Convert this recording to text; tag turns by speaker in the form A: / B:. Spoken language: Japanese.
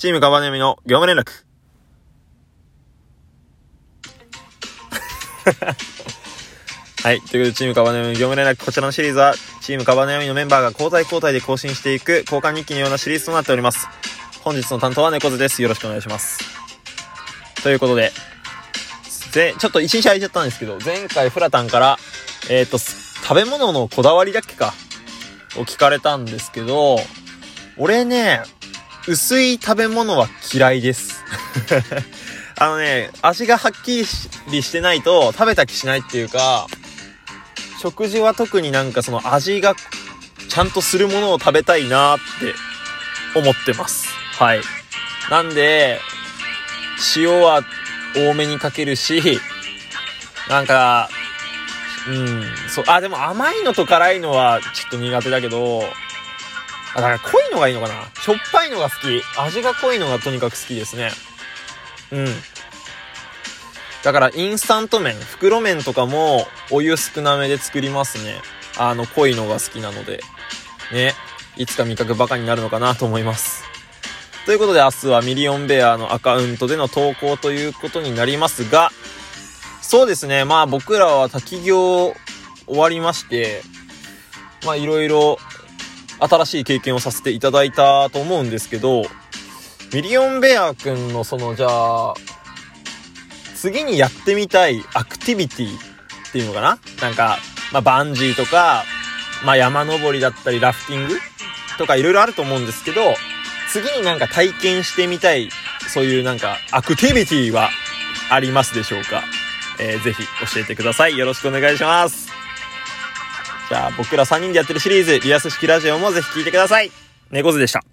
A: チームカバネミの業務連絡。はい。ということで、チームカバネミの業務連絡、こちらのシリーズは、チームカバネミのメンバーが交代交代で更新していく交換日記のようなシリーズとなっております。本日の担当は猫背です。よろしくお願いします。ということで、ぜ、ちょっと一日空いちゃったんですけど、前回フラタンから、えっ、ー、と、食べ物のこだわりだっけかを聞かれたんですけど、俺ね、薄い食べ物は嫌いです。あのね、味がはっきりしてないと食べた気しないっていうか、食事は特になんかその味がちゃんとするものを食べたいなって思ってます。はい。なんで、塩は多めにかけるし、なんか、うん、そう、あ、でも甘いのと辛いのはちょっと苦手だけど、あ、だから濃いのがいいのかな？しょっぱいのが好き。味が濃いのがとにかく好きですね。うん。だからインスタント麺、袋麺とかもお湯少なめで作りますね。あの濃いのが好きなので。ね。いつか味覚バカになるのかなと思います。ということで明日はミリオンベアのアカウントでの投稿ということになりますが、そうですね。まあ僕らは滝行終わりまして、まあいろいろ新しい経験をさせていただいたと思うんですけど、ミリオンベアくんのそのじゃあ、次にやってみたいアクティビティっていうのかな？なんか、まあ、バンジーとか、まあ、山登りだったり、ラフティングとかいろいろあると思うんですけど、次になんか体験してみたい、そういうなんか、アクティビティはありますでしょうか？えー、ぜひ教えてください。よろしくお願いします。じゃあ、僕ら3人でやってるシリーズ、リアス式ラジオもぜひ聴いてください。猫背でした。